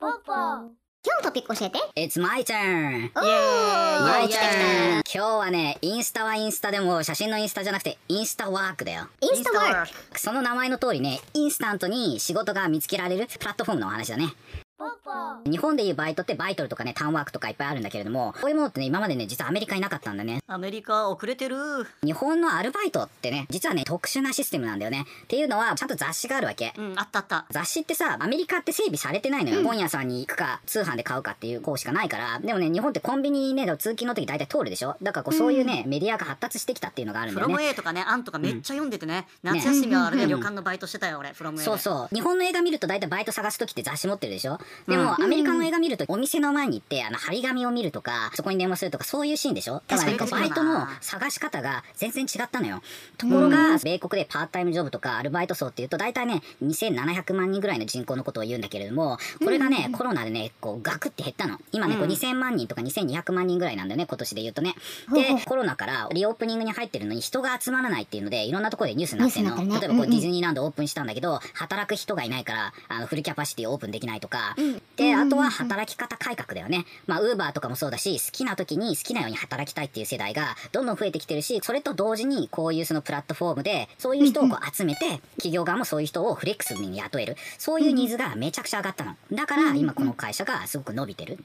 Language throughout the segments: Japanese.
今日のトピック教えて It's my turn! おー My 来た来 turn! 今日はね、インスタはインスタでも写真のインスタじゃなくてインスタワークだよ。インスタワークその名前の通りね、インスタントに仕事が見つけられるプラットフォームのお話だね。日本でいうバイトってバイトルとかね、ターンワークとかいっぱいあるんだけれども、こういうものってね、今までね、実はアメリカになかったんだね。アメリカ遅れてる。日本のアルバイトってね、実はね、特殊なシステムなんだよね。っていうのは、ちゃんと雑誌があるわけ。うん、あったあった。雑誌ってさ、アメリカって整備されてないのよ。本屋さんに行くか、通販で買うかっていう方しかないから。でもね、日本ってコンビニね、通勤の時大体通るでしょだからこう、そういうね、メディアが発達してきたっていうのがあるんフロムだよね。A とかね、アンとかめっちゃ読んでてね。夏休みはあれで旅館のバイトしてたよ、俺、フロム A で。そうそう。日本の映画見ると大体バイト探す時って雑誌持ってるでしょでも、アメリカの映画見るとお店の前に行って、あの、張り紙を見るとか、そこに電話するとか、そういうシーンでしょ確かに。バイトの探し方が全然違ったのよ。ところが、米国でパートタイムジョブとかアルバイト層っていうと、大体ね、2700万人ぐらいの人口のことを言うんだけれども、これがね、コロナでね、こう、ガクって減ったの。今ね、こう2000万人とか2200万人ぐらいなんだよね、今年で言うとね。で、コロナからリオープニングに入ってるのに人が集まらないっていうので、いろんなところでニュースになってるね例えばこう、ディズニーランドオープンしたんだけど、働く人がいないから、あの、フルキャパシティオープンできないとか。で、あとは働き方改革だよね。まあ、ウーバーとかもそうだし、好きな時に好きなように働きたいっていう世代がどんどん増えてきてるし、それと同時にこういうそのプラットフォームで、そういう人をこう集めて、企業側もそういう人をフレックスに雇える。そういうニーズがめちゃくちゃ上がったの。だから、今この会社がすごく伸びてる。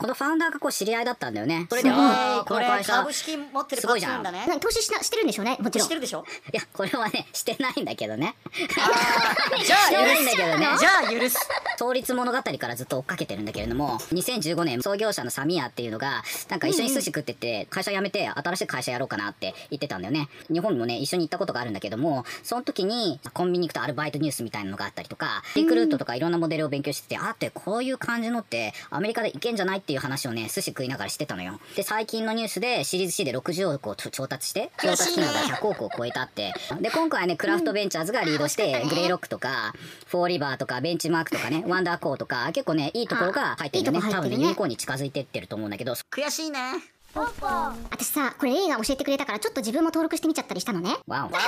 このファウンダーがこう知り合いだったんだよね。それで、すごいあーこれ株式持ってるパすごいじゃんターンだね。何投資しなしてるんでしょ？うねもちろん知ってるでしょ？いや、これはね、してないんだけどね。じゃあしてないんだけどね。じゃあ許す。創立物語からずっと追っかけてるんだけれども、2015年創業者のサミアっていうのが、なんか一緒に寿司食ってて、会社辞めて新しい会社やろうかなって言ってたんだよね。日本にもね、一緒に行ったことがあるんだけども、その時にコンビニ行くとアルバイトニュースみたいなのがあったりとか、リクルートとかいろんなモデルを勉強してて、あってこういう感じのってアメリカでいけんじゃないっていう話をね、寿司食いながらしてたのよ。で、最近のニュースでシリーズ C で60億を調達して、調達金額が100億を超えたって。で、今回はね、クラフトベンチャーズがリードして、グレイロックとか、フォーリバーとか、ベンチマークとかね、ワンダーコーとか、結構ね、いいところが入ってるんだよね。多分ねユニコーンに近づいてってると思うんだけど、悔しいね。私さこれ映画教えてくれたからちょっと自分も登録してみちゃったりしたのね。わお。で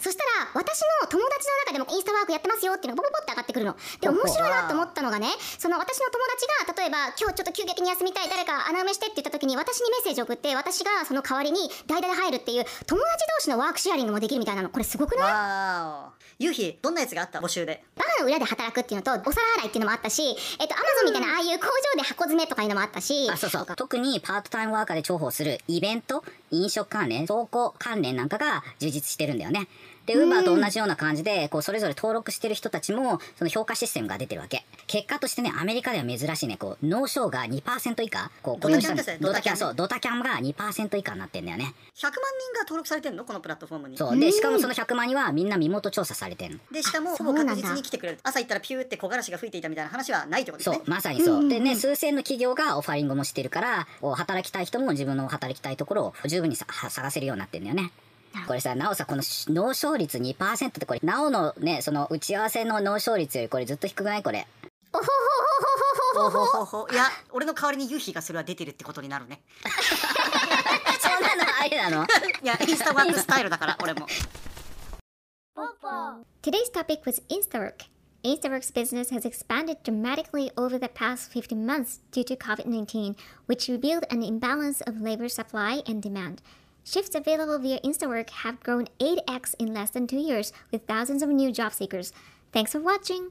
そしたら私の友達の中でもインスタワークやってますよっていうのがポポポって上がってくるの。で面白いなと思ったのがねその私の友達が例えば今日ちょっと急激に休みたい誰か穴埋めしてって言った時に私にメッセージを送って私がその代わりに代打で入るっていう友達同士のワークシェアリングもできるみたいなの。これすごくない？わーお。ゆうひ、どんなやつがあった？募集で。の裏で働くっていうのとお皿洗いっていうのもあったしえっとアマゾンみたいなああいう工場で箱詰めとかいうのもあったしあ、そうそう。特にパートタイムワーカーで重宝するイベント、飲食関連、倉庫関連なんかが充実してるんだよね。で、ウーバーと同じような感じで、こう、それぞれ登録してる人たちも、その評価システムが出てるわけ。結果としてね、アメリカでは珍しいね、こう、脳症が2%以下、こう、ドタキャンですねドタキャン、そう、ドタキャンが2%以下になってんだよね。100万人が登録されてんの？このプラットフォームに。そう。で、しかもその100万人はみんな身元調査されてんの。で、しかも、あほぼ確実に来てくれる。朝行ったらピューって木枯らしが吹いていたみたいな話はないってことですね。そう、まさにそう。でね、数千の企業がオファリングもしてるから、働きたい人も自分の働きたいところを十分にさ探せるようになってんだよね。これさ、なおさ、この脳勝率2%ってこれ、なおのね、その打ち合わせの脳勝率よりこれずっと低くないこれ。おほほほほほほほいや、俺の代わりにユヒがそれは出てるってことになるね。そんなのありなのいや、インスタワークスタイルだから、俺も。Today's topic was InstaWork. InstaWork's business has expanded dramatically over the past 15 months due to COVID 19, which revealed an imbalance of labor supply and demand. Shifts available via Instawork have grown 8x in less than two years, with thousands of new job seekers. Thanks for watching!